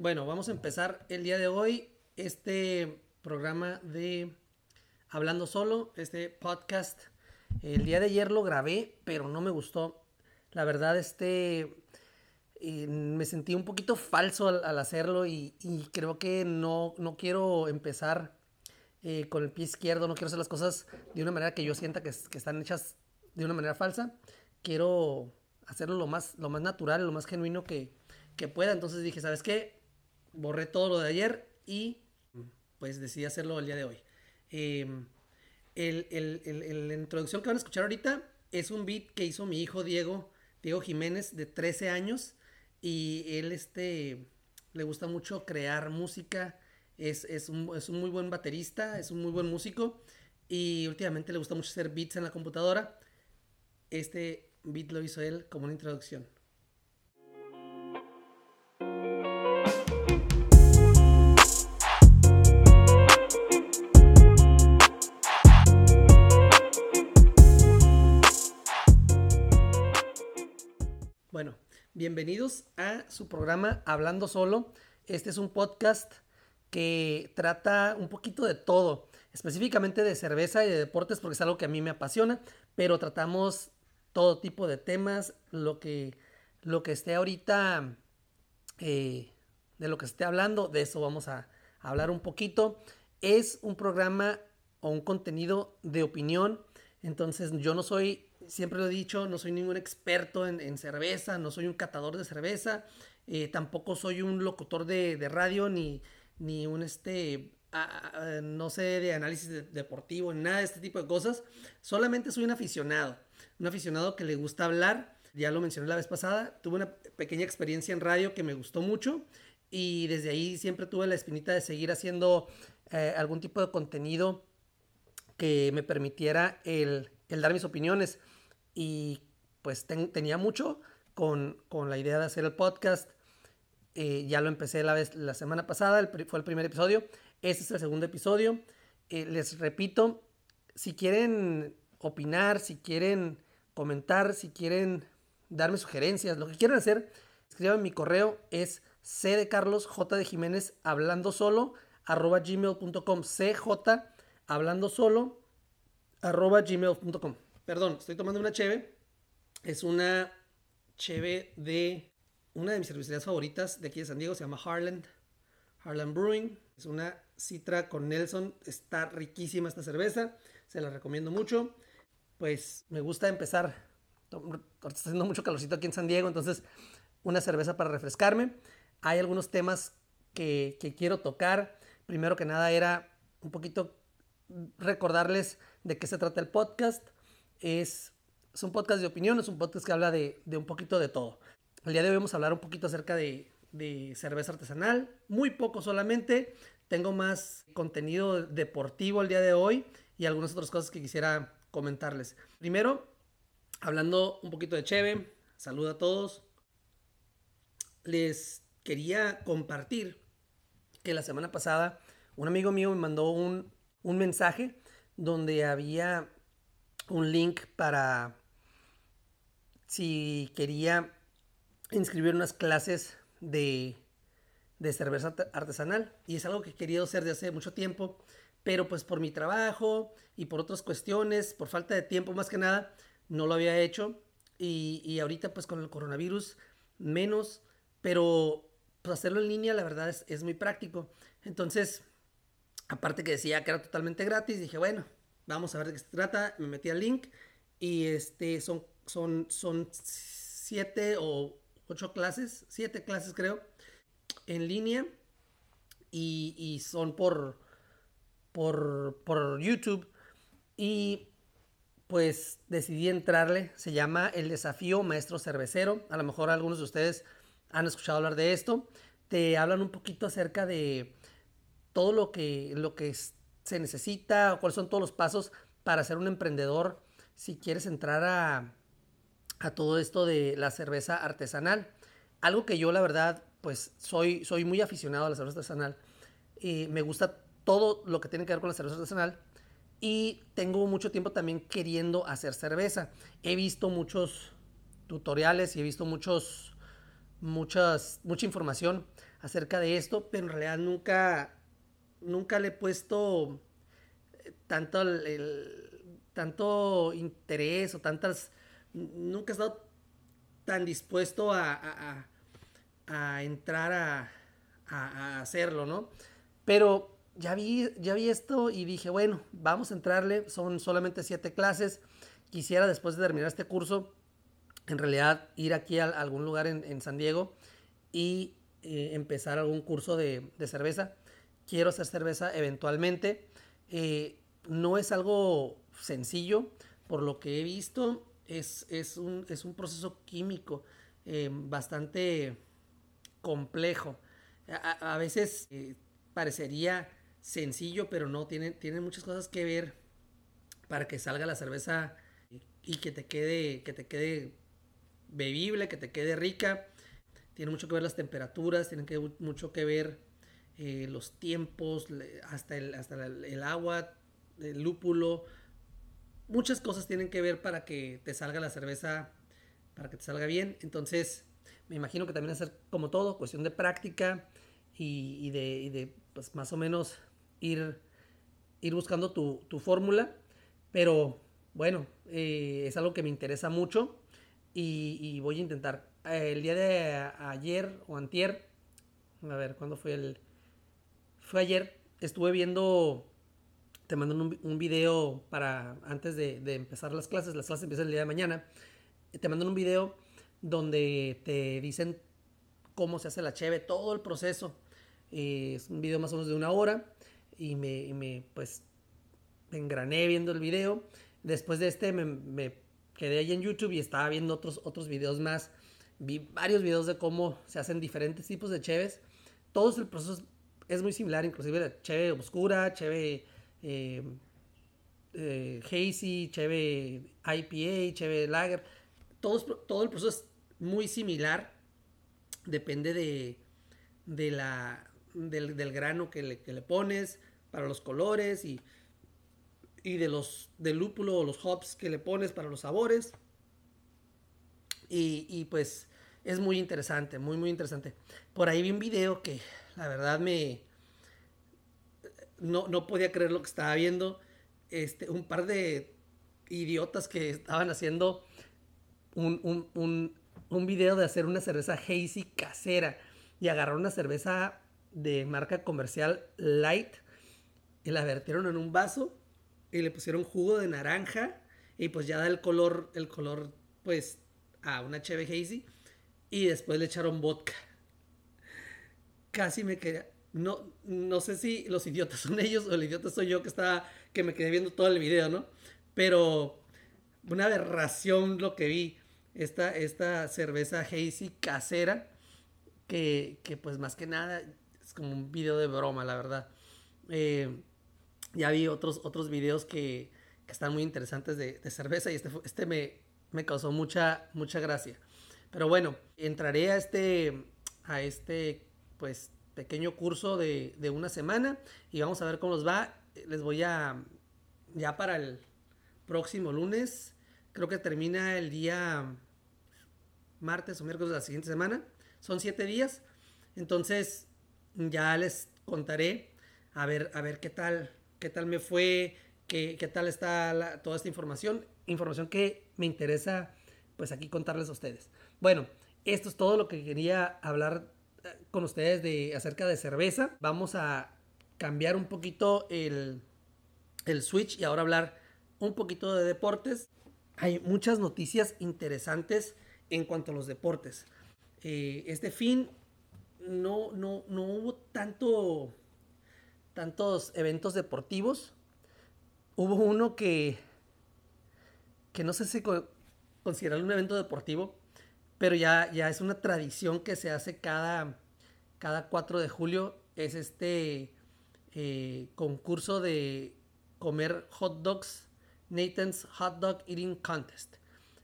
Bueno, vamos a empezar el día de hoy este programa de Hablando Solo, este podcast. El día de ayer lo grabé, pero no me gustó. La verdad, este eh, me sentí un poquito falso al, hacerlo y, creo que no, no quiero empezar eh, con el pie izquierdo, no quiero hacer las cosas de una manera que yo sienta que, que están hechas de una manera falsa. Quiero hacerlo lo más, lo más natural, lo más genuino que, que pueda. Entonces dije, ¿sabes qué? Borré todo lo de ayer y pues decidí hacerlo el día de hoy. Em, el, el, el, la introducción que van a escuchar ahorita es un beat que hizo mi hijo Diego, Diego Jiménez, de 13 años. Y él este, le gusta mucho crear música. Es, es, un, es un muy buen baterista, es un muy buen músico. Y últimamente le gusta mucho hacer beats en la computadora. Este beat lo hizo él como una introducción. Bienvenidos a su programa Hablando Solo. Este es un podcast que trata un poquito de todo, específicamente de cerveza y de deportes porque es algo que a mí me apasiona, pero tratamos todo tipo de temas, lo que, lo que esté ahorita, eh, de lo que esté hablando, de eso vamos a, hablar un poquito. Es un programa o un contenido de opinión, entonces yo no soy siempre lo he dicho, no soy ningún experto en, cerveza, no soy un catador de cerveza, eh, tampoco soy un locutor de, radio, ni, ni un este, no sé, de análisis deportivo, nada de este tipo de cosas. Solamente soy un aficionado, un aficionado que le gusta hablar. Ya lo mencioné la vez pasada, tuve una pequeña experiencia en radio que me gustó mucho y desde ahí siempre tuve la espinita de seguir haciendo eh, algún tipo de contenido que me permitiera el, el dar mis opiniones y pues tenía mucho con, la idea de hacer el podcast. Eh, ya lo empecé la, vez, la semana pasada, fue el primer episodio. Este es el segundo episodio. Eh, les repito, si quieren opinar, si quieren comentar, si quieren darme sugerencias, lo que quieran hacer, escriban mi correo, es c de Carlos J de Jiménez hablando solo arroba gmail.com cj hablando solo arroba gmail.com Perdón, estoy tomando una cheve. Es una cheve de una de mis cervecerías favoritas de aquí de San Diego. Se llama Harland. Harland Brewing. Es una citra con Nelson. Está riquísima esta cerveza. Se la recomiendo mucho. Pues me gusta empezar. Está haciendo mucho calorcito aquí en San Diego. Entonces, una cerveza para refrescarme. Hay algunos temas que, que quiero tocar. Primero que nada era un poquito recordarles de qué se trata el podcast es, un podcast de opinión, es un podcast que habla de, un poquito de todo. El día de hoy vamos a hablar un poquito acerca de, cerveza artesanal, muy poco solamente. Tengo más contenido deportivo el día de hoy y algunas otras cosas que quisiera comentarles. Primero, hablando un poquito de Cheve, saludo a todos. Les quería compartir que la semana pasada un amigo mío me mandó un, un mensaje donde había un link para si quería inscribir unas clases de, de cerveza artesanal. Y es algo que he querido hacer desde hace mucho tiempo, pero pues por mi trabajo y por otras cuestiones, por falta de tiempo más que nada, no lo había hecho. Y, y ahorita pues con el coronavirus menos, pero pues hacerlo en línea la verdad es, es muy práctico. Entonces, aparte que decía que era totalmente gratis, dije, bueno, Vamos a ver de qué se trata. Me metí al link y este son, son, son siete o ocho clases, siete clases creo, en línea y, son por, por, por YouTube. Y pues decidí entrarle. Se llama El Desafío Maestro Cervecero. A lo mejor algunos de ustedes han escuchado hablar de esto. Te hablan un poquito acerca de todo lo que, lo que es se necesita o cuáles son todos los pasos para ser un emprendedor si quieres entrar a, todo esto de la cerveza artesanal. Algo que yo la verdad pues soy, soy muy aficionado a la cerveza artesanal. y me gusta todo lo que tiene que ver con la cerveza artesanal y tengo mucho tiempo también queriendo hacer cerveza. He visto muchos tutoriales y he visto muchos, muchas, mucha información acerca de esto, pero en realidad nunca, nunca le he puesto eh, tanto, el, tanto interés o tantas, nunca he estado tan dispuesto a, a, entrar a, a, hacerlo, ¿no? Pero ya vi, ya vi esto y dije, bueno, vamos a entrarle, son solamente siete clases, quisiera después de terminar este curso, en realidad ir aquí a, algún lugar en, San Diego y eh, empezar algún curso de, cerveza. Quiero hacer cerveza eventualmente. Eh, no es algo sencillo, por lo que he visto, es, un, proceso químico eh, bastante complejo. A, veces parecería sencillo, pero no, tiene, tiene muchas cosas que ver para que salga la cerveza y que te quede, que te quede bebible, que te quede rica. Tiene mucho que ver las temperaturas, tiene que, mucho que ver eh, los tiempos, hasta, el, hasta el, agua, el lúpulo. Muchas cosas tienen que ver para que te salga la cerveza, para que te salga bien. Entonces, me imagino que también es como todo, cuestión de práctica y, de, pues, más o menos ir, ir buscando tu, fórmula. Pero bueno, eh, es algo que me interesa mucho y, voy a intentar. Eh, el día de ayer o antier, a ver, ¿cuándo fue el...? Fue ayer, estuve viendo, te mando un, video para antes de, empezar las clases, las clases empiezan el día de mañana, te mando un video donde te dicen cómo se hace la cheve, todo el proceso. Es un video más o menos de una hora y me, me pues me engrané viendo el video. Después de este me, me quedé ahí en YouTube y estaba viendo otros, otros videos más. Vi varios videos de cómo se hacen diferentes tipos de cheves. Todo el proceso es muy similar, inclusive la cheve oscura, cheve eh, eh, hazy, cheve IPA, cheve lager. Todo, todo el proceso es muy similar. Depende de, de la, del, grano que le, que le pones, para los colores y y de los del lúpulo o los hops que le pones para los sabores. Y, pues es muy interesante, muy muy interesante. Por ahí vi un video que la verdad me no, podía creer lo que estaba viendo. Este, un par de idiotas que estaban haciendo un, un, un video de hacer una cerveza hazy casera y agarraron una cerveza de marca comercial light y la vertieron en un vaso y le pusieron jugo de naranja y pues ya da el color, el color pues a una cheve hazy y después le echaron vodka. Casi me quedé, no, no sé si los idiotas son ellos o el idiota soy yo que estaba, que me quedé viendo todo el video, ¿no? Pero una aberración lo que vi, esta, esta cerveza hazy casera, que, que pues más que nada es como un video de broma, la verdad. Eh, ya vi otros, otros videos que, que están muy interesantes de, de cerveza y este, este me, me, causó mucha, mucha gracia. Pero bueno, entraré a este, a este pues, pequeño curso de, de una semana y vamos a ver cómo nos va. Les voy a, ya para el próximo lunes, creo que termina el día martes o miércoles de la siguiente semana. Son siete días. Entonces ya les contaré a ver, a ver qué tal qué tal me fue, qué, qué tal está toda esta información, información que me interesa pues aquí contarles a ustedes. Bueno, esto es todo lo que quería hablar con ustedes de, acerca de cerveza. Vamos a cambiar un poquito el, el switch y ahora hablar un poquito de deportes. Hay muchas noticias interesantes en cuanto a los deportes. Eh, este fin no, no, no hubo tanto tantos eventos deportivos. Hubo uno que, que no sé si considerarlo un evento deportivo, pero ya, ya es una tradición que se hace cada, cada 4 de julio. Es este eh, concurso de comer hot dogs, Nathan's Hot Dog Eating Contest.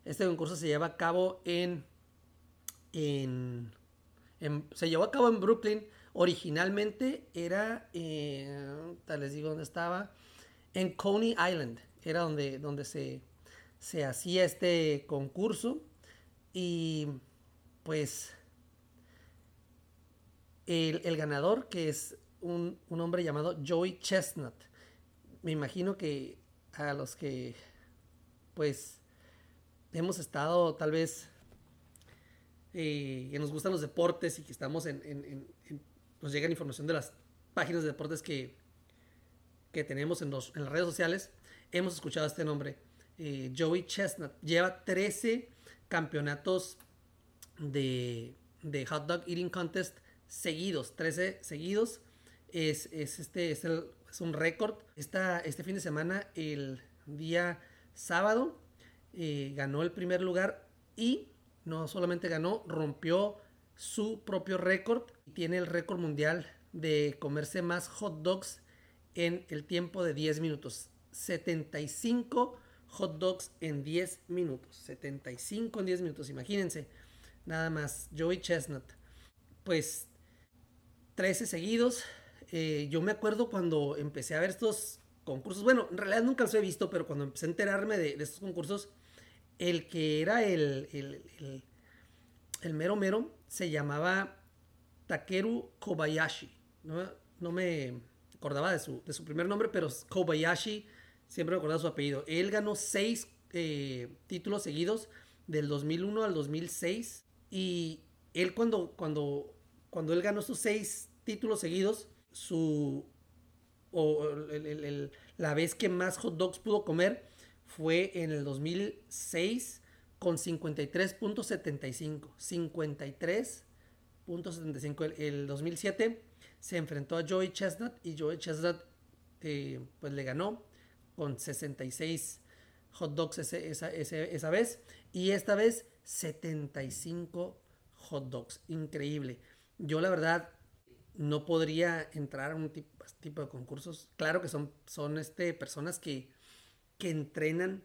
Este concurso se lleva a cabo en, en, se llevó a cabo en Brooklyn Originalmente era, eh, tal les digo dónde estaba, en Coney Island, era donde, donde se, se hacía este concurso y pues el, ganador, que es un, hombre llamado Joey Chestnut. Me imagino que a los que, pues, hemos estado tal vez, eh, que nos gustan los deportes y que estamos en, nos llega información de las páginas de deportes que, que tenemos en, los, en las redes sociales, hemos escuchado este nombre. Eh, Joey Chestnut lleva 13 campeonatos de, de Hot Dog Eating Contest seguidos, 13 seguidos. Es, este, es, un récord. Este fin de semana, el día sábado, eh, ganó el primer lugar y no solamente ganó, rompió su propio récord. Tiene el récord mundial de comerse más hot dogs en el tiempo de 10 minutos. 75 hot dogs en 10 minutos. 75 en 10 minutos, imagínense. Nada más. Joey Chestnut. Pues 13 seguidos. Eh, yo me acuerdo cuando empecé a ver estos concursos. Bueno, en realidad nunca los he visto, pero cuando empecé a enterarme de, estos concursos, el que era el, el, el, mero mero se llamaba Takeru Kobayashi. No, no me acordaba de su, de su, primer nombre, pero Kobayashi siempre me acordaba su apellido. Él ganó seis eh, títulos seguidos del 2001 al 2006 y él cuando, cuando cuando él ganó sus seis títulos seguidos, su o la vez que más hot dogs pudo comer fue en el 2006 con 53.75. 53.75. El, el, 2007 se enfrentó a Joey Chestnut y Joey Chestnut eh, pues le ganó con 66 hot dogs esa, esa vez. Y esta vez 75 hot dogs. Increíble. Yo la verdad no podría entrar a un tipo, tipo de concursos. Claro que son, son este, personas que, que entrenan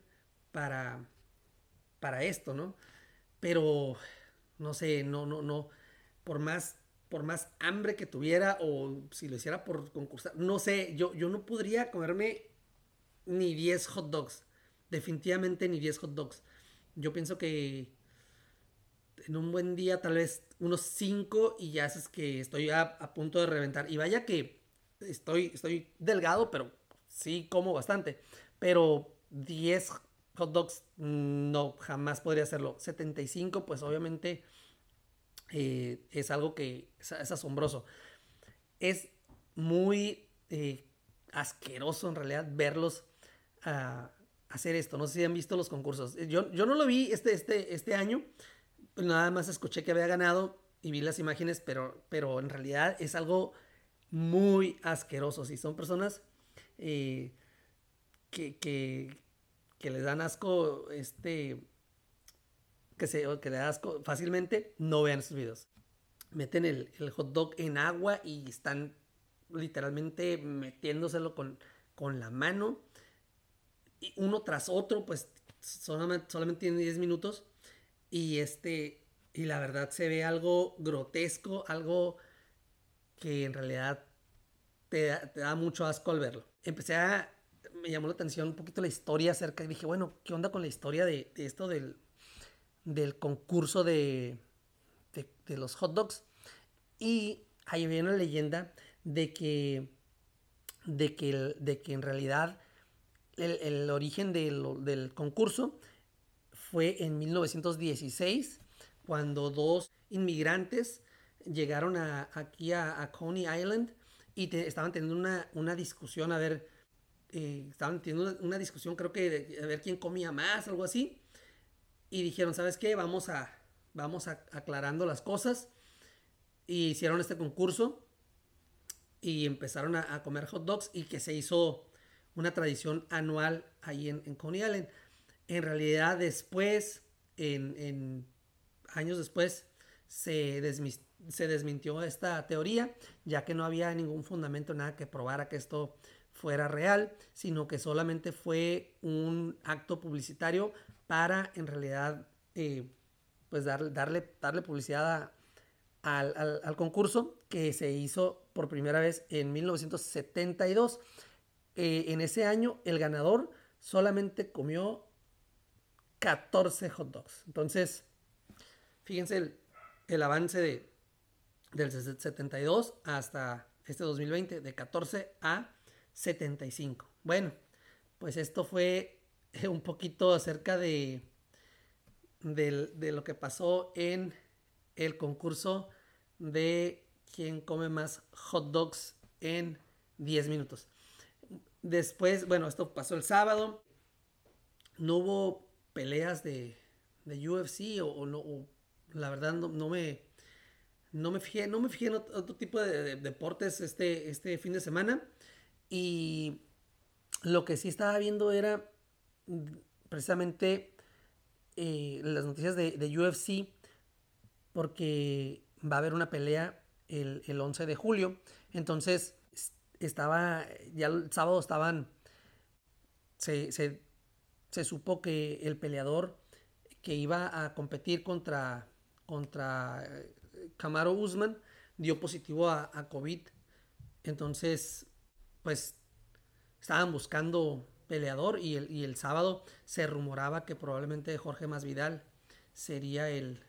para, para esto, ¿no? Pero, no sé, no, no, no, por más, por más hambre que tuviera o si lo hiciera por concursar, no sé, yo, yo no podría comerme ni 10 hot dogs. Definitivamente ni 10 hot dogs. Yo pienso que en un buen día tal vez unos 5 y ya es que estoy a, punto de reventar. Y vaya que estoy, estoy delgado, pero sí como bastante. Pero 10 hot dogs no, jamás podría hacerlo. 75 pues obviamente eh, es algo que es, asombroso. Es muy eh, asqueroso en realidad verlos ah, hacer esto. No sé si han visto los concursos. Yo, yo no lo vi este, este, este año nada más escuché que había ganado y vi las imágenes, pero, pero en realidad es algo muy asqueroso. Si son personas eh, que, que, que, les dan asco, este, que, se, que les dan asco fácilmente, no vean esos videos. Meten el, el, hot dog en agua y están literalmente metiéndoselo con, con la mano. Uno tras otro, pues solamente, solamente tiene 10 minutos y este, y la verdad se ve algo grotesco, algo que en realidad te da, mucho asco al verlo. Empecé a, me llamó la atención un poquito la historia acerca, y dije, bueno, ¿qué onda con la historia de, esto del, del concurso de, de, los hot dogs? Y ahí viene una leyenda de que, de que, de que en realidad el, origen del, concurso fue en 1916, cuando dos inmigrantes llegaron aquí a, Coney Island y estaban teniendo una, discusión, a ver, eh, estaban teniendo una, discusión, creo que de, a ver quién comía más, algo así. Y dijeron, ¿sabes qué? Vamos a, vamos aclarando las cosas. Y hicieron este concurso y empezaron a, comer hot dogs y que se hizo una tradición anual ahí en, en Coney Island. En realidad después, en, años después, se, se desmintió esta teoría, ya que no había ningún fundamento, nada que probara que esto fuera real, sino que solamente fue un acto publicitario para en realidad eh, pues darle, darle, darle publicidad al, concurso que se hizo por primera vez en 1972. Eh, en ese año el ganador solamente comió 14 hot dogs. Entonces, fíjense el, avance de, del 72 hasta este 2020, de 14 a 75. Bueno, pues esto fue un poquito acerca de, de, lo que pasó en el concurso de quién come más hot dogs en 10 minutos. Después, bueno, esto pasó el sábado. No hubo peleas de, de UFC o, no, la verdad no, me no me fijé, no me fijé en otro, tipo de, deportes este, este fin de semana. Y lo que sí estaba viendo era precisamente eh, las noticias de, de, UFC, porque va a haber una pelea el, el 11 de julio. Entonces, estaba, ya el sábado estaban, se, se, supo que el peleador que iba a competir contra, contra Camaro eh, Usman dio positivo a, a, COVID. Entonces, pues estaban buscando peleador y el, y el, sábado se rumoraba que probablemente Jorge Masvidal sería el,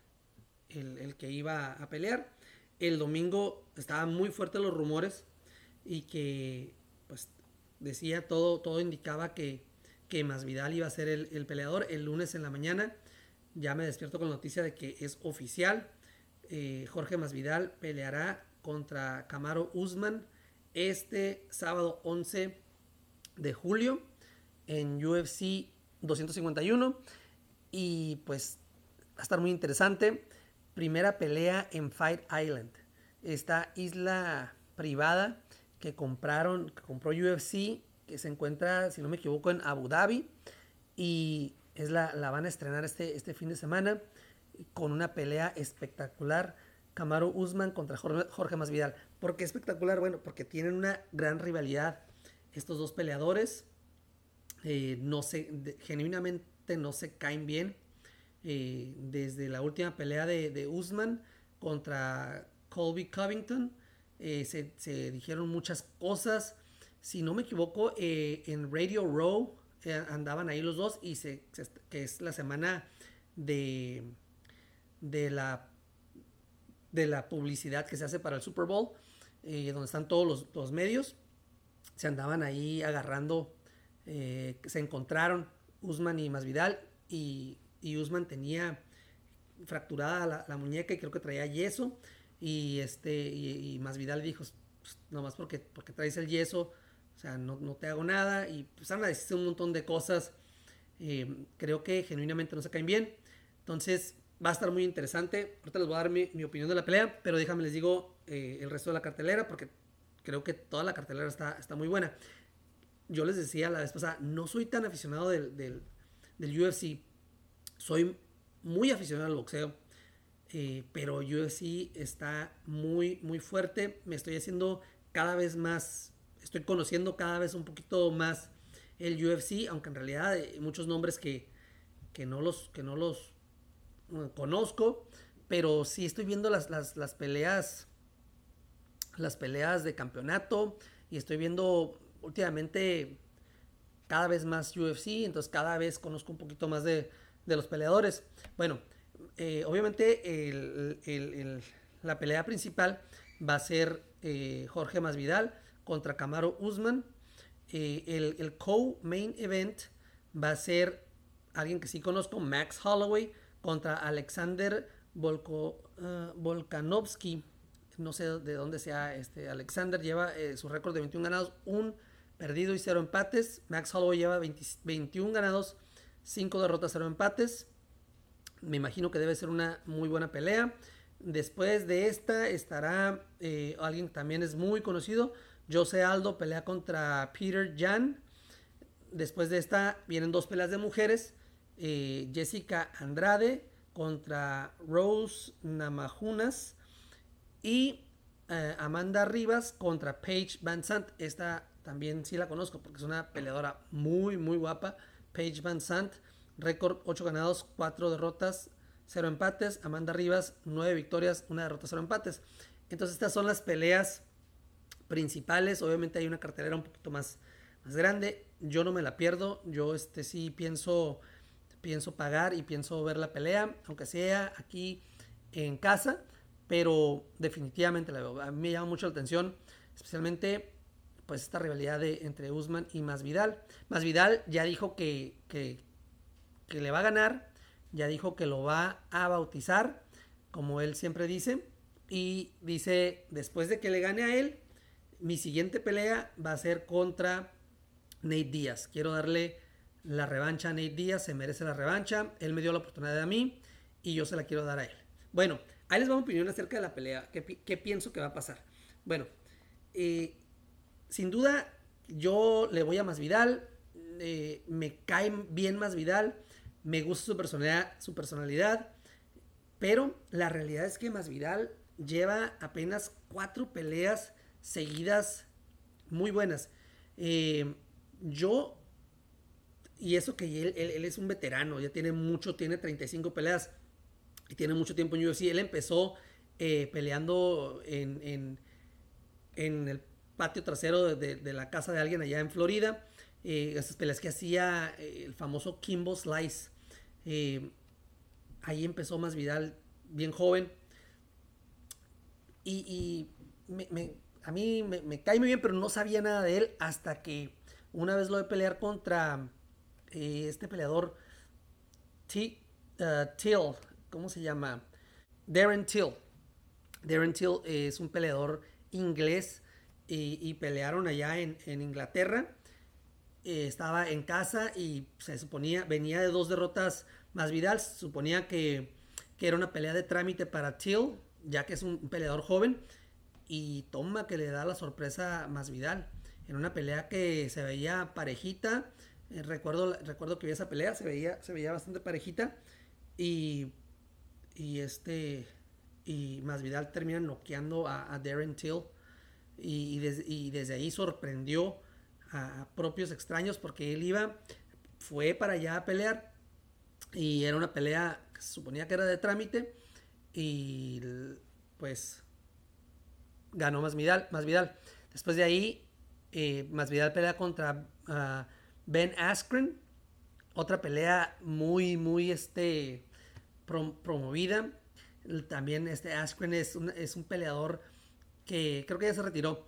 el, el, que iba a pelear. El domingo estaban muy fuertes los rumores y que pues decía todo, todo indicaba que, que Masvidal iba a ser el, el peleador. El lunes en la mañana ya me despierto con la noticia de que es oficial. Eh, Jorge Masvidal peleará contra Camaro Usman este sábado 11 de julio en UFC 251 y pues va a estar muy interesante. Primera pelea en Fight Island, esta isla privada que compraron, que compró UFC, que se encuentra, si no me equivoco, en Abu Dhabi y es la, la van a estrenar este, este fin de semana con una pelea espectacular. Camaro Usman contra Jorge, Jorge Masvidal. ¿Por qué espectacular? Bueno, porque tienen una gran rivalidad estos dos peleadores. Eh, no se, genuinamente no se caen bien. Eh, desde la última pelea de, de Usman contra Colby Covington, eh, se, dijeron muchas cosas. Si no me equivoco, en Radio Row andaban ahí los dos y que es la semana de, de, la, de la publicidad que se hace para el Super Bowl, donde están todos los, los medios se andaban ahí agarrando, eh, se encontraron Usman y Masvidal y, y Usman tenía fracturada la, muñeca y creo que traía yeso y este y, Masvidal dijo pues, nomás porque, porque traes el yeso o sea no, no te hago nada y pues a decir un montón de cosas eh, creo que genuinamente no se caen bien entonces va a estar muy interesante ahorita les voy a dar mi, mi opinión de la pelea pero déjame les digo eh, el resto de la cartelera porque creo que toda la cartelera está, está muy buena. Yo les decía la vez pasada, no soy tan aficionado del, del UFC. Soy muy aficionado al boxeo. Eh, pero UFC está muy, muy fuerte. Me estoy haciendo cada vez más, estoy conociendo cada vez un poquito más el UFC, aunque en realidad hay muchos nombres que, que, no los, que no los uh, conozco, pero sí estoy viendo las, las, las peleas las peleas de campeonato y estoy viendo últimamente cada vez más UFC, entonces cada vez conozco un poquito más de, de los peleadores. Bueno, eh, obviamente la pelea principal va a ser eh, Jorge Masvidal contra Camaro Usman. Eh, el, co-main event va a ser alguien que sí conozco, Max Holloway contra Alexander Volko, Volkanovski no sé de dónde sea este Alexander, lleva su récord de 21 ganados, un perdido y 0 empates. Max Holloway lleva 21 ganados, 5 derrotas, 0 empates. Me imagino que debe ser una muy buena pelea. Después de esta estará eh, alguien que también es muy conocido, Jose Aldo, pelea contra Peter Jan. Después de esta vienen dos peleas de mujeres, eh, Jessica Andrade contra Rose Namajunas. Y eh, Amanda Rivas contra Paige Van Sant. Esta también sí la conozco porque es una peleadora muy, muy guapa. Paige Van Sant, récord 8 ganados, 4 derrotas, 0 empates. Amanda Rivas, 9 victorias, 1 derrota, 0 empates. Entonces estas son las peleas principales. Obviamente hay una cartelera un poquito más, más grande. Yo no me la pierdo. Yo este sí pienso, pienso pagar y pienso ver la pelea, aunque sea aquí en casa pero definitivamente la veo. A mí me llama mucho la atención, especialmente pues esta rivalidad de, entre Usman y Masvidal. Masvidal ya dijo que, que, que le va a ganar, ya dijo que lo va a bautizar, como él siempre dice, y dice, después de que le gane a él, mi siguiente pelea va a ser contra Nate Díaz. Quiero darle la revancha a Nate Díaz, se merece la revancha, él me dio la oportunidad a mí y yo se la quiero dar a él. Bueno, ahí les va mi opinión acerca de la pelea, qué, pienso que va a pasar. Bueno, eh, sin duda yo le voy a Masvidal, eh, me cae bien Masvidal, me gusta su personalidad, su personalidad, pero la realidad es que Masvidal lleva apenas cuatro peleas seguidas muy buenas. Eh, yo, y eso que él, es un veterano, ya tiene mucho, tiene 35 peleas y tiene mucho tiempo en UFC. Él empezó eh, peleando en, en, el patio trasero de, la casa de alguien allá en Florida. Eh, esas peleas que hacía el famoso Kimbo Slice. ahí empezó más Vidal bien joven. Y, a mí me, cae muy bien, pero no sabía nada de él hasta que una vez lo de pelear contra eh, este peleador T, Till, ¿cómo se llama? Darren Till. Darren Till es un peleador inglés y, pelearon allá en, Inglaterra. Eh, estaba en casa y se suponía, venía de dos derrotas más Vidal, se suponía que, que era una pelea de trámite para Till, ya que es un peleador joven. Y toma que le da la sorpresa a Masvidal. En una pelea que se veía parejita. Eh, recuerdo, recuerdo que vi esa pelea, se veía, se veía bastante parejita. Y, y este. Y Masvidal termina noqueando a, Darren Till. Y, desde ahí sorprendió a, propios extraños porque él iba, fue para allá a pelear. Y era una pelea que se suponía que era de trámite y pues ganó Masvidal. Vidal Después de ahí, eh, Masvidal pelea contra ah, Ben Askren. Otra pelea muy, muy este, promovida. También este Askren es un, es un peleador que creo que ya se retiró.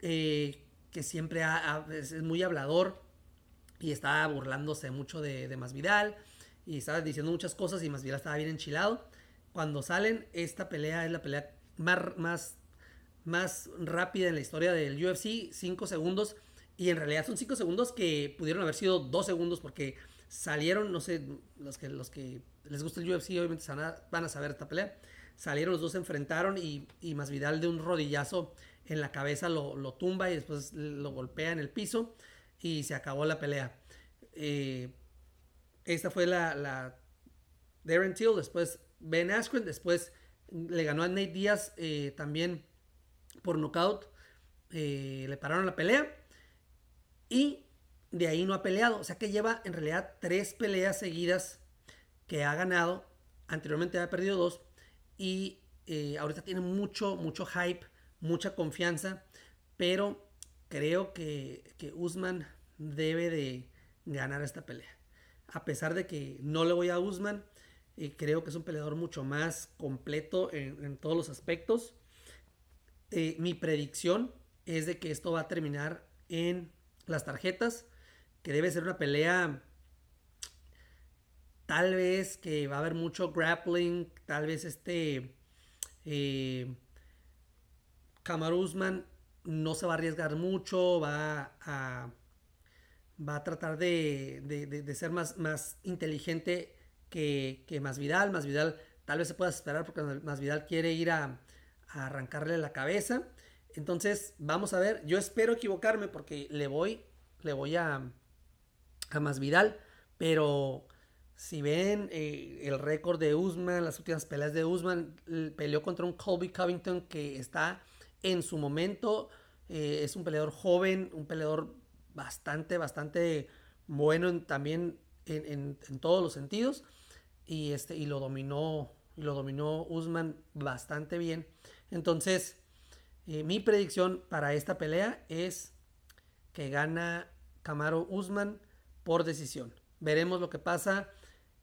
Eh, que siempre es muy hablador y estaba burlándose mucho de, de Masvidal y estaba diciendo muchas cosas y Masvidal estaba bien enchilado cuando salen, esta pelea es la pelea más, más, más rápida en la historia del UFC, 5 segundos. Y en realidad son 5 segundos que pudieron haber sido 2 segundos porque salieron, no sé, los que, los que les gusta el UFC obviamente van a, saber esta pelea. Salieron los dos, se enfrentaron y, y Masvidal de un rodillazo en la cabeza lo, tumba y después lo golpea en el piso y se acabó la pelea. Eh, esta fue la, la Darren Till, después Ben Askren después le ganó a Nate Díaz eh, también por knockout. Eh, le pararon la pelea. Y de ahí no ha peleado. O sea que lleva en realidad tres peleas seguidas que ha ganado. Anteriormente había perdido dos. Y eh, ahorita tiene mucho, mucho hype, mucha confianza. Pero creo que, que Usman debe de ganar esta pelea. A pesar de que no le voy a Usman, creo que es un peleador mucho más completo en, todos los aspectos. Eh, mi predicción es de que esto va a terminar en las tarjetas, que debe ser una pelea tal vez que va a haber mucho grappling, tal vez este eh, no se va a arriesgar mucho, va a, va a tratar de, de ser más, más inteligente que, que Masvidal. Masvidal tal vez se pueda esperar porque Masvidal quiere ir a, arrancarle la cabeza. Entonces, vamos a ver. Yo espero equivocarme porque le voy, le voy a, a Masvidal. Pero si ven eh, el récord de Usman, las últimas peleas de Usman, peleó contra un Colby Covington que está en su momento. Eh, es un peleador joven, un peleador bastante, bastante bueno también en, todos los sentidos y, este, y lo dominó, lo dominó Usman bastante bien. Entonces, eh, mi predicción para esta pelea es que gana Camaro Usman por decisión. Veremos lo que pasa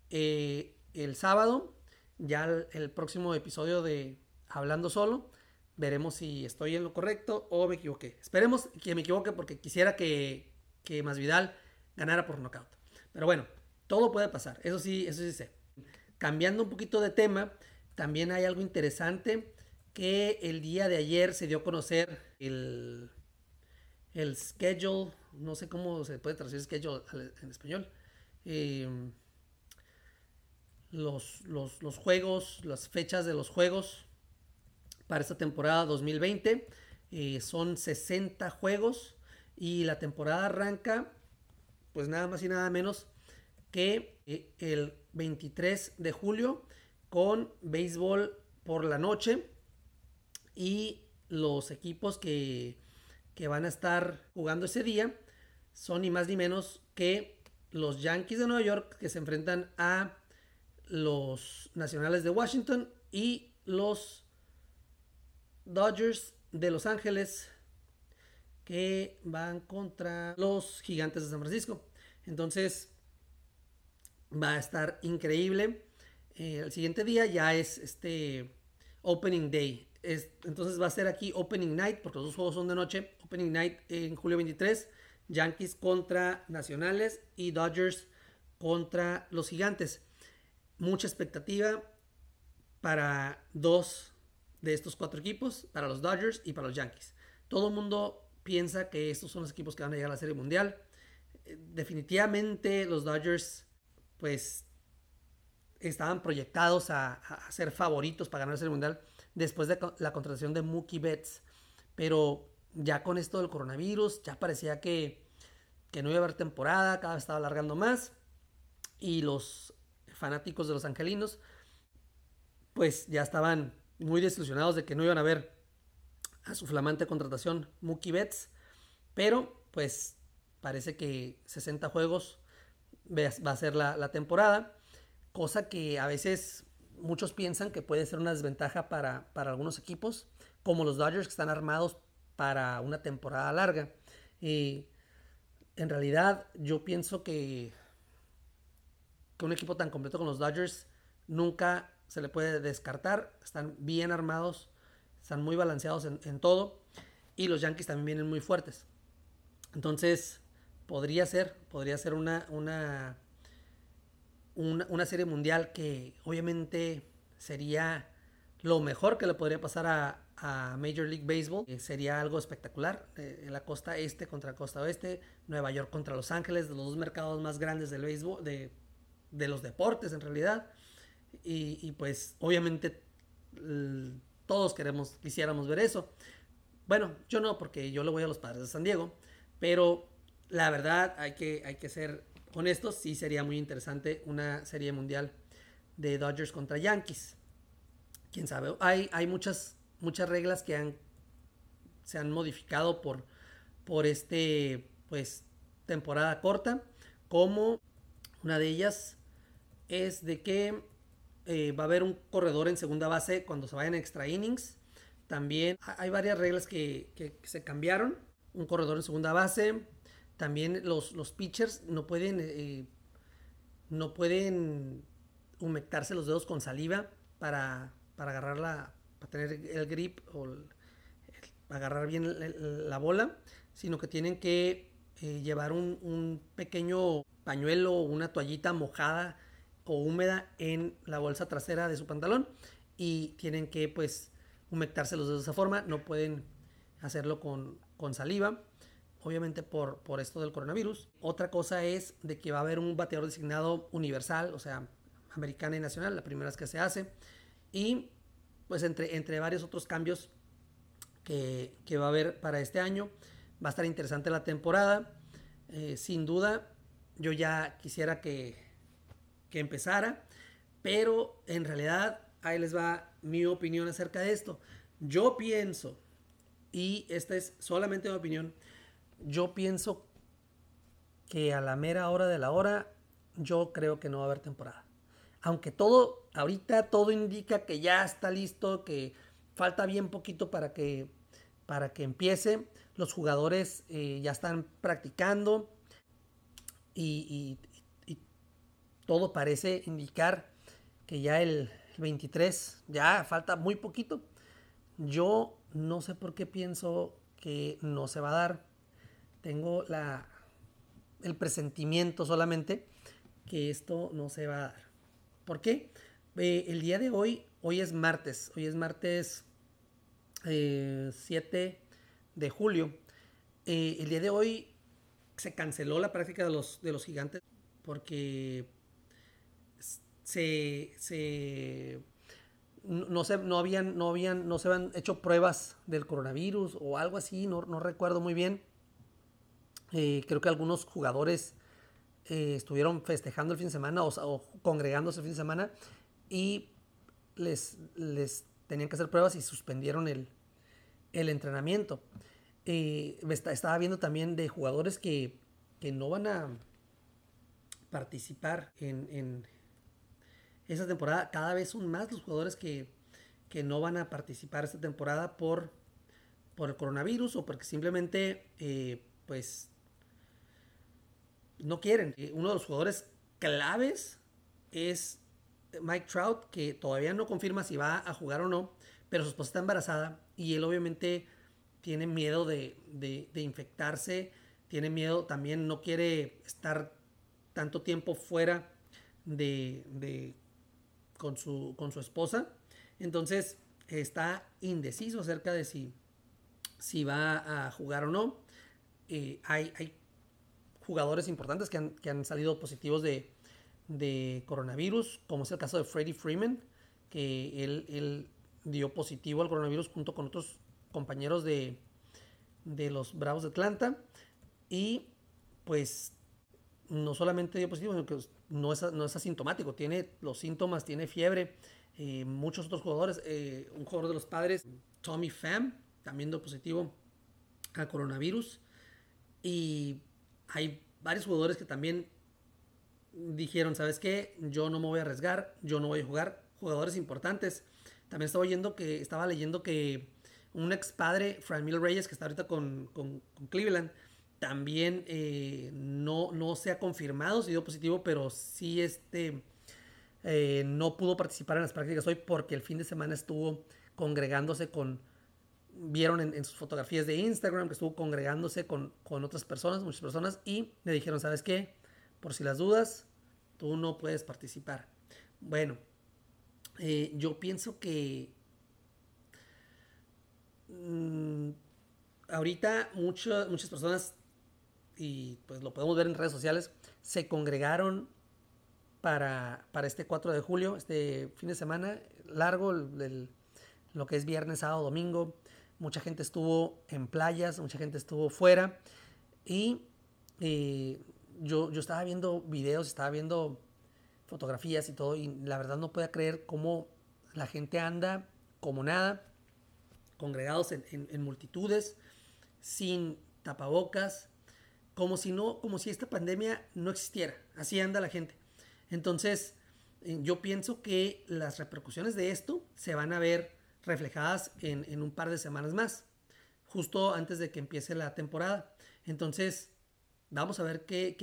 eh, el sábado. Ya el, próximo episodio de hablando solo. Veremos si estoy en lo correcto o me equivoqué. Esperemos que me equivoque porque quisiera que, que Masvidal ganara por knockout. Pero bueno, todo puede pasar. Eso sí, eso sí sé. Cambiando un poquito de tema, también hay algo interesante que el día de ayer se dio a conocer el, el schedule, no sé cómo se puede traducir schedule en español. Em, los, los, juegos, las fechas de los juegos para esta temporada 2020. Eh, son 60 juegos y la temporada arranca pues nada más y nada menos que eh, el 23 de julio con béisbol por la noche y los equipos que, que van a estar jugando ese día son ni más ni menos que los Yankees de Nueva York que se enfrentan a los Nacionales de Washington y los Dodgers de Los Ángeles que van contra los Gigantes de San Francisco. Entonces va a estar increíble. Eh, el siguiente día ya es este Opening Day. entonces va a ser aquí Opening Night porque los dos juegos son de noche. Opening Night en julio 23. Yankees contra Nacionales y Dodgers contra los Gigantes mucha expectativa para dos de estos cuatro equipos, para los Dodgers y para los Yankees. Todo el mundo piensa que estos son los equipos que van a llegar a la Serie Mundial. Eh, definitivamente los Dodgers, pues, estaban proyectados a, ser favoritos para ganar la Serie Mundial después de la contratación de Mookie Betts. Pero ya con esto del coronavirus, ya parecía que, que no iba a haber temporada, cada vez estaba alargando más. Y los fanáticos de los angelinos, pues ya estaban muy desilusionados de que no iban a ver a su flamante contratación Mookie Betts, pero pues parece que 60 juegos va a ser la, temporada, cosa que a veces muchos piensan que puede ser una desventaja para, para, algunos equipos, como los Dodgers que están armados para una temporada larga. Y en realidad yo pienso que un equipo tan completo como los Dodgers nunca se le puede descartar. Están bien armados, están muy balanceados en, todo. Y los Yankees también vienen muy fuertes. Entonces, podría ser, podría ser una, una, una, serie mundial que obviamente sería lo mejor que le podría pasar a, Major League Baseball. Eh, sería algo espectacular. Eh, en la costa este contra la costa oeste, Nueva York contra Los Ángeles, los dos mercados más grandes del béisbol, de de los deportes en realidad. Y, pues obviamente todos queremos, quisiéramos ver eso. Bueno, yo no, porque yo le voy a los padres de San Diego, pero la verdad hay que, hay que ser honestos, sí sería muy interesante una serie mundial de Dodgers contra Yankees. Quién sabe, hay, hay muchas, muchas reglas que han, se han modificado por, por este, pues, temporada corta, como una de ellas es de que eh, va a haber un corredor en segunda base cuando se vayan extra innings. También hay varias reglas que, se cambiaron. Un corredor en segunda base. También los, los pitchers no pueden, eh, no pueden humectarse los dedos con saliva para, para agarrar para tener el grip o agarrar bien la, bola, sino que tienen que eh, llevar un, un pequeño pañuelo o una toallita mojada o húmeda en la bolsa trasera de su pantalón y tienen que pues humectárselos de esa forma, no pueden hacerlo con, con saliva, obviamente por, por esto del coronavirus. Otra cosa es de que va a haber un bateador designado universal, o sea, americana y nacional, la primera vez que se hace, y pues entre, entre varios otros cambios que, que va a haber para este año, va a estar interesante la temporada, eh, sin duda, yo ya quisiera que que empezara, pero en realidad ahí les va mi opinión acerca de esto. Yo pienso, y esta es solamente mi opinión, yo pienso que a la mera hora de la hora, yo creo que no va a haber temporada. Aunque todo, ahorita todo indica que ya está listo, que falta bien poquito para que, para que empiece. Los jugadores eh, ya están practicando y, todo parece indicar que ya el 23, ya falta muy poquito, Yo no sé por qué pienso que no se va a dar. Tengo la, el presentimiento solamente que esto no se va a dar. ¿Por qué? Eh, el día de hoy, hoy es martes, hoy es martes 7 eh, de julio. Eh, el día de hoy se canceló la práctica de los, de los gigantes porque se, se no, se, no, habían, no, habían, no se hecho pruebas del coronavirus o algo así, no, no recuerdo muy bien. Eh, creo que algunos jugadores eh, estuvieron festejando el fin de semana o, congregándose el fin de semana y les, les tenían que hacer pruebas y suspendieron el, el entrenamiento. Eh, estaba viendo también de jugadores que, que no van a participar en, esa temporada. Cada vez son más los jugadores que, que no van a participar esta temporada por, por el coronavirus o porque simplemente eh, pues no quieren. Eh, uno de los jugadores claves es Mike Trout, que todavía no confirma si va a jugar o no, pero su esposa está embarazada y él obviamente tiene miedo de, infectarse, tiene miedo, también no quiere estar tanto tiempo fuera de, con, su, con su esposa. Entonces está indeciso acerca de si, si va a jugar o no. Eh, hay, hay, jugadores importantes que han, salido positivos de, coronavirus, como es el caso de Freddie Freeman, que él, dio positivo al coronavirus junto con otros compañeros de, de los Bravos de Atlanta. Y pues no solamente dio positivo, sino que no es, no es asintomático, tiene los síntomas, tiene fiebre. Eh, muchos otros jugadores, eh, un jugador de los padres, Tommy Pham, también dio positivo al coronavirus. Y hay varios jugadores que también dijeron, ¿sabes qué? Yo no me voy a arriesgar, yo no voy a jugar. Jugadores importantes. También estaba oyendo que, estaba leyendo que un ex padre, Frank Miller Reyes, que está ahorita con, Cleveland, también eh, no, no se ha confirmado si dio positivo, pero sí este, eh, no pudo participar en las prácticas hoy porque el fin de semana estuvo congregándose con, vieron en, sus fotografías de Instagram que estuvo congregándose con, otras personas, muchas personas, y le dijeron, ¿sabes qué? Por si las dudas, tú no puedes participar. Bueno, eh, yo pienso que mm, ahorita muchas personas, y pues lo podemos ver en redes sociales, se congregaron para, para este 4 de julio, este fin de semana largo, lo que es viernes, sábado, domingo, mucha gente estuvo en playas, mucha gente estuvo fuera. Y eh, yo, yo estaba viendo videos, estaba viendo fotografías y todo y la verdad no podía creer cómo la gente anda como nada, congregados en, multitudes, sin tapabocas, como si no, como si esta pandemia no existiera. Así anda la gente. Entonces, eh, yo pienso que las repercusiones de esto se van a ver reflejadas en, un par de semanas más, justo antes de que empiece la temporada. Entonces, vamos a ver qué,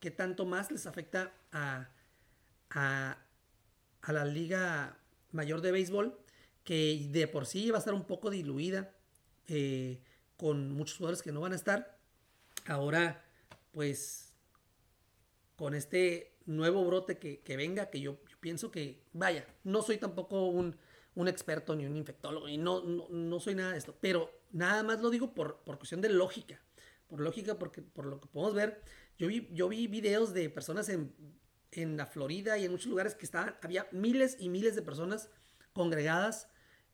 qué, tanto más les afecta a, a, la Liga Mayor de Béisbol, que de por sí va a estar un poco diluida, eh, con muchos jugadores que no van a estar. Ahora, pues, con este nuevo brote que, venga, que yo, pienso que, vaya, no soy tampoco un, un experto ni un infectólogo y no, no, soy nada de esto, pero nada más lo digo por, por cuestión de lógica, por lógica, porque por lo que podemos ver, yo vi, yo vi videos de personas en, en la Florida y en muchos lugares que estaban, había miles y miles de personas congregadas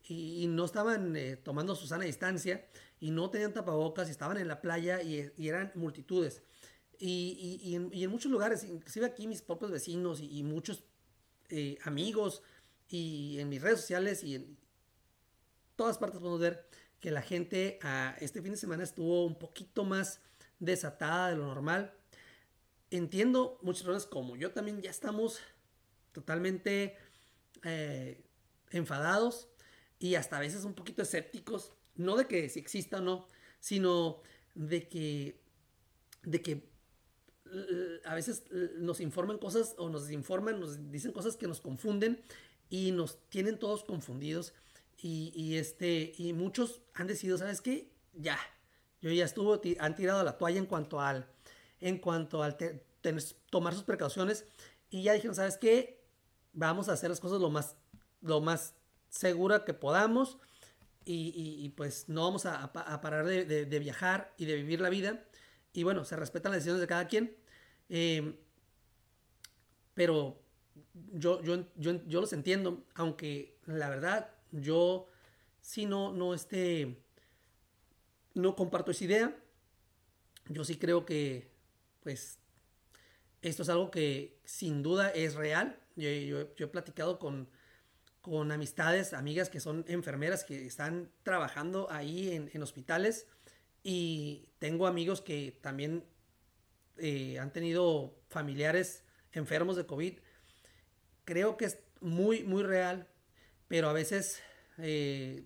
y, no estaban eh, tomando su sana distancia y no tenían tapabocas y estaban en la playa y, eran multitudes. Y, y, en, muchos lugares, inclusive aquí mis propios vecinos y, muchos eh, amigos, y en mis redes sociales y en todas partes podemos ver que la gente a este fin de semana estuvo un poquito más desatada de lo normal. Entiendo muchas personas como yo también ya estamos totalmente eh, enfadados y hasta a veces un poquito escépticos, no de que si exista o no, sino de que, de que a veces nos informan cosas o nos desinforman, nos dicen cosas que nos confunden y nos tienen todos confundidos Y, este, y muchos han decidido, ¿sabes qué? Ya, yo ya estuvo, han tirado la toalla en cuanto al, en cuanto al tomar sus precauciones y ya dijeron, ¿sabes qué? Vamos a hacer las cosas lo más, lo más segura que podamos y, pues no vamos a, parar de, viajar y de vivir la vida. Y bueno, se respetan las decisiones de cada quien. Eh, pero yo, yo, yo, los entiendo, aunque la verdad yo sí no, no, este, no comparto esa idea. Yo sí creo que, pues, esto es algo que sin duda es real. Yo, he platicado con, con, amistades, amigas que son enfermeras, que están trabajando ahí en, hospitales. Y tengo amigos que también eh, han tenido familiares enfermos de COVID creo que es muy, muy real, pero a veces eh,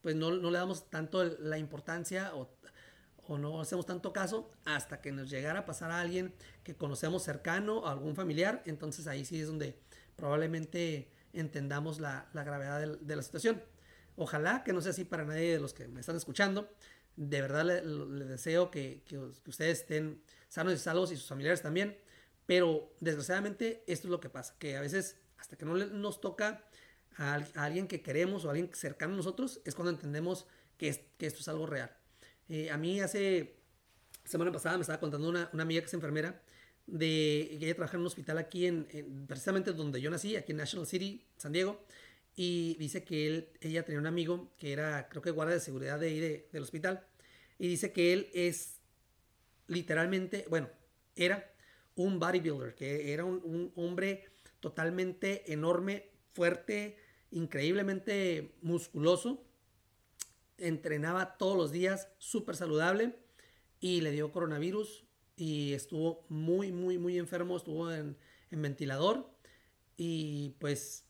pues no, le damos tanto la importancia o, no hacemos tanto caso hasta que nos llegara a pasar a alguien que conocemos cercano, a algún familiar, entonces ahí sí es donde probablemente entendamos la, gravedad de, la situación. Ojalá que no sea así para nadie de los que me están escuchando. De verdad le, deseo que, que, ustedes estén sanos y salvos y sus familiares también. Pero desgraciadamente esto es lo que pasa, que a veces hasta que no nos toca a, alguien que queremos o a alguien cercano a nosotros, es cuando entendemos que, esto es algo real. Eh, a mí hace semana pasada me estaba contando una, amiga que es enfermera de ella trabaja en un hospital aquí en, precisamente donde yo nací, aquí en National City, San Diego, y dice que él, ella tenía un amigo que era, creo que guardia de seguridad de ahí del hospital, y dice que él es literalmente, bueno, era un bodybuilder, que era un, hombre totalmente enorme, fuerte, increíblemente musculoso. Entrenaba todos los días, súper saludable y le dio coronavirus y estuvo muy, muy, muy enfermo, estuvo en, ventilador y pues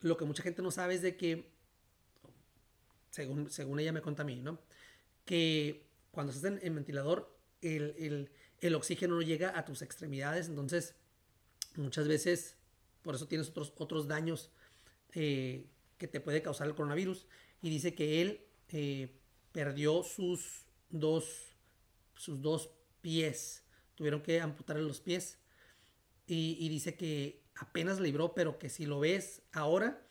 lo que mucha gente no sabe es de que, según, según ella me cuenta a mí, ¿no? Que cuando estás en, en ventilador, el, el oxígeno no llega a tus extremidades, entonces muchas veces por eso tienes otros, otros daños eh, que te puede causar el coronavirus. Y dice que él eh, perdió sus dos, sus dos pies, tuvieron que amputarle los pies. Y, dice que apenas libró, pero que si lo ves ahora,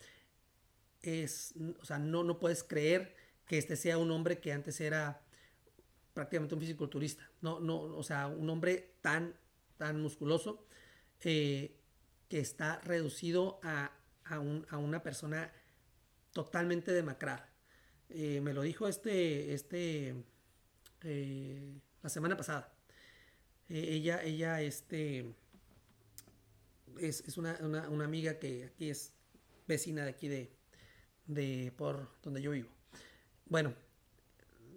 es, o sea, no, no puedes creer que este sea un hombre que antes era prácticamente un fisiculturista, no, no, o sea, un hombre tan, tan musculoso eh, que está reducido a, una persona totalmente demacrada. Eh, me lo dijo este, este, eh, la semana pasada. Ella, ella, este, es, una, amiga que aquí es vecina de aquí de, de por donde yo vivo. Bueno,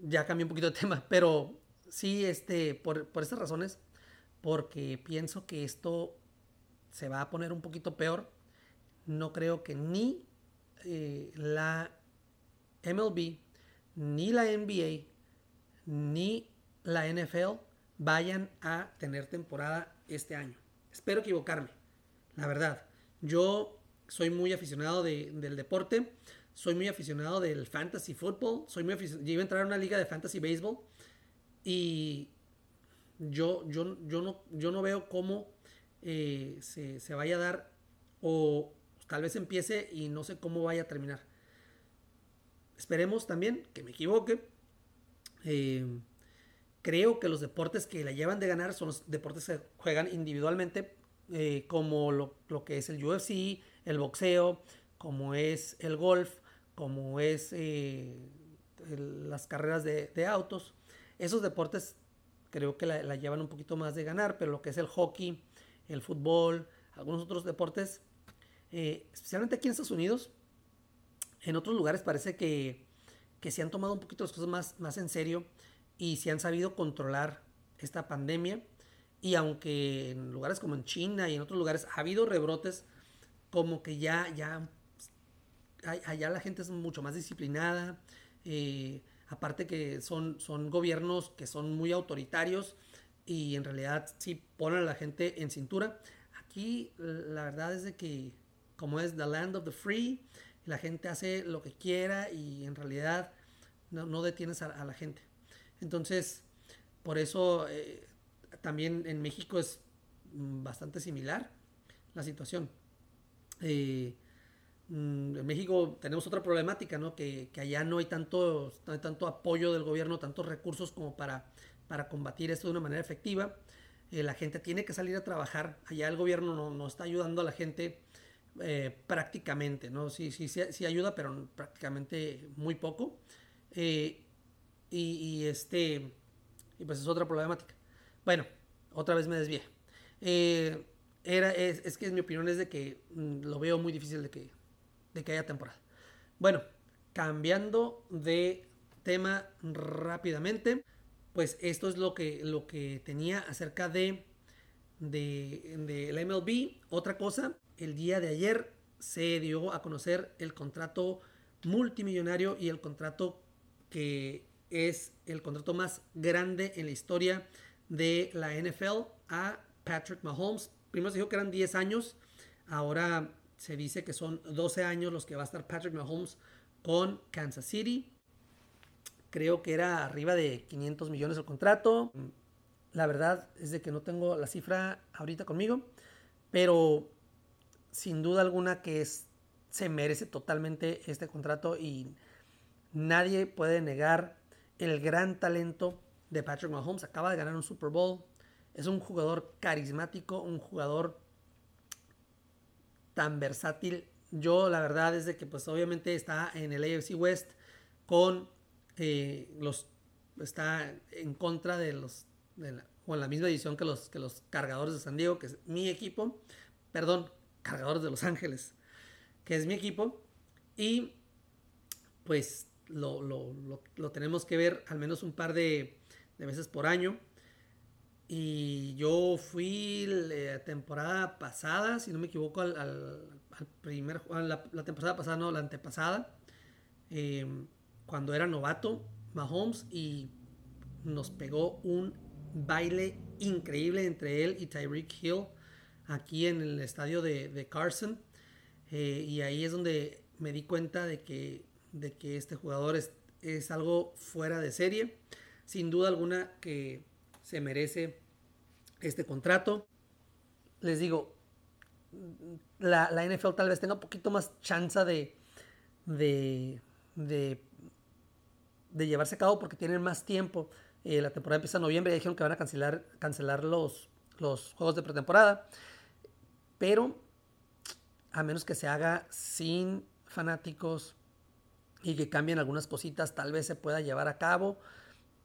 ya cambié un poquito de tema, pero sí, este, por, por estas razones, porque pienso que esto se va a poner un poquito peor. No creo que ni eh, la MLB, ni la NBA, ni la NFL vayan a tener temporada este año. Espero equivocarme, la verdad. Yo soy muy aficionado del deporte soy muy aficionado del fantasy football, soy muy aficionado, yo iba a entrar a una liga de fantasy baseball y yo, yo, yo, no, yo no veo cómo eh, se, vaya a dar o tal vez empiece y no sé cómo vaya a terminar. Esperemos también que me equivoque. Eh, creo que los deportes que la llevan de ganar son los deportes que juegan individualmente, eh, como lo, lo, que es el UFC, el boxeo, como es el golf, como es eh, las carreras de, autos. Esos deportes creo que la, llevan un poquito más de ganar, pero lo que es el hockey, el fútbol, algunos otros deportes, eh, especialmente aquí en Estados Unidos, en otros lugares parece que, que se han tomado un poquito las cosas más, más en serio y se han sabido controlar esta pandemia. Y aunque en lugares como en China y en otros lugares ha habido rebrotes, como que ya, ya allá la gente es mucho más disciplinada. Eh, aparte que son, son gobiernos que son muy autoritarios y en realidad sí ponen a la gente en cintura. Aquí la verdad es de que como es the land of the free, la gente hace lo que quiera y en realidad no, detienes a, la gente. Entonces, por eso eh, también en México es mm, bastante similar la situación. Eh, mm, en México tenemos otra problemática, ¿no? Que, allá no hay, tanto, tanto apoyo del gobierno, tantos recursos como para, para combatir esto de una manera efectiva. Eh, la gente tiene que salir a trabajar. Allá el gobierno no, está ayudando a la gente prácticamente, ¿no? Sí, sí, sí, ayuda, pero prácticamente muy poco. Y, este, y pues es otra problemática. Bueno, otra vez me desvié. Eh, era, es, que mi opinión es de que mm, lo veo muy difícil de que, de que haya temporada. Bueno, cambiando de tema rápidamente, pues esto es lo que, lo que tenía acerca de, de, de la MLB. Otra cosa, el día de ayer se dio a conocer el contrato multimillonario y el contrato que es el contrato más grande en la historia de la NFL a Patrick Mahomes. Primero se dijo que eran 10 años, ahora se dice que son 12 años los que va a estar Patrick Mahomes con Kansas City. Creo que era arriba de 500 millones el contrato. La verdad es de que no tengo la cifra ahorita conmigo, pero sin duda alguna que es, se merece totalmente este contrato y nadie puede negar el gran talento de Patrick Mahomes. Acaba de ganar un Super Bowl, es un jugador carismático, un jugador tan versátil. Yo la verdad es de que pues obviamente está en el AFC West con eh, los está en contra de los o en la misma edición que los que los cargadores de San Diego, que es mi equipo, perdón, cargadores de Los Ángeles, que es mi equipo y pues lo, lo tenemos que ver al menos un par de, de veces por año. Y yo fui la temporada pasada, si no me equivoco, al, al, primer la, temporada pasada, no, la antepasada, em, cuando era novato, Mahomes, y nos pegó un baile increíble entre él y Tyreek Hill aquí en el estadio de, Carson. Eh, y ahí es donde me di cuenta de que, de que este jugador es, es algo fuera de serie. Sin duda alguna que se merece este contrato. Les digo, la, NFL tal vez tenga un poquito más chance de, de, de, llevarse a cabo porque tienen más tiempo. Eh, la temporada empieza en noviembre dijeron que van a cancelar, cancelar los, los juegos de pretemporada. Pero a menos que se haga sin fanáticos y que cambien algunas cositas, tal vez se pueda llevar a cabo.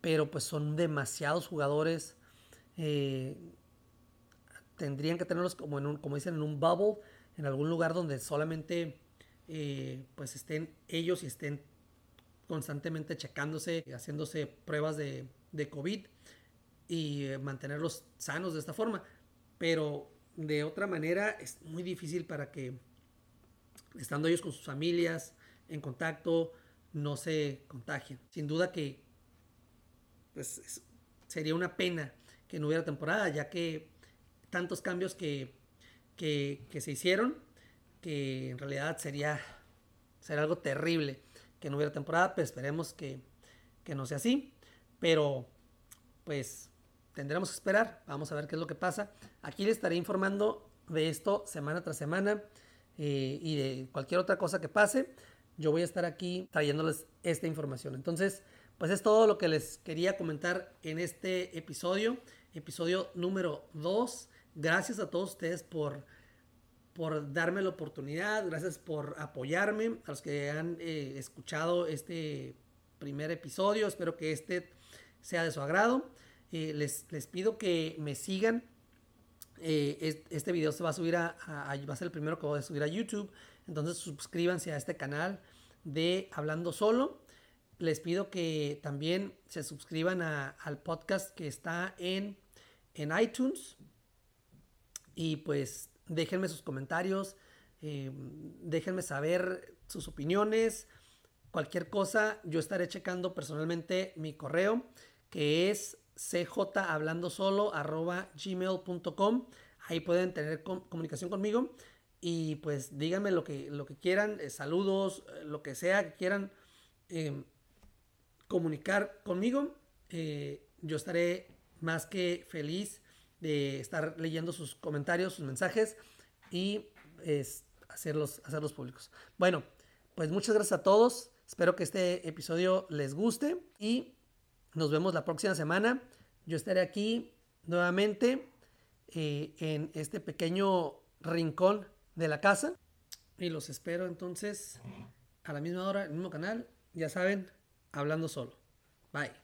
Pero pues son demasiados jugadores eh, tendrían que tenerlos como, en un, como dicen, en un bubble, en algún lugar donde solamente eh, pues estén ellos y estén constantemente checándose, haciéndose pruebas de, de COVID y eh, mantenerlos sanos de esta forma. Pero de otra manera es muy difícil para que, estando ellos con sus familias, en contacto, no se contagien. Sin duda que pues, sería una pena que no hubiera temporada, ya que tantos cambios que, que, se hicieron, que en realidad sería, sería algo terrible que no hubiera temporada, pues esperemos que, que no sea así, pero pues tendremos que esperar, vamos a ver qué es lo que pasa. Aquí les estaré informando de esto semana tras semana eh, y de cualquier otra cosa que pase. Yo voy a estar aquí trayéndoles esta información. Entonces, pues es todo lo que les quería comentar en este episodio episodio número 2. Gracias a todos ustedes por, por darme la oportunidad, gracias por apoyarme, a los que han eh, escuchado este primer episodio, espero que este sea de su agrado. Eh, les, les, pido que me sigan. Eh, este video se va a subir a, va a ser el primero que voy a subir a YouTube. Entonces suscríbanse a este canal de Hablando Solo. Les pido que también se suscriban al podcast que está en en iTunes. Y pues déjenme sus comentarios, eh, déjenme saber sus opiniones, cualquier cosa. Yo estaré checando personalmente mi correo que es cjhablandosolo.gmail.com. Ahí pueden tener comunicación conmigo Y pues díganme lo que, lo que quieran, eh, saludos, eh, lo que sea que quieran em, comunicar conmigo. Eh, yo estaré más que feliz de estar leyendo sus comentarios, sus mensajes y hacerlos, hacerlos públicos. Bueno, pues muchas gracias a todos. Espero que este episodio les guste y nos vemos la próxima semana. Yo estaré aquí nuevamente en este pequeño rincón de la casa. Y los espero entonces a la misma hora, en el mismo canal. Ya saben, hablando solo. Bye.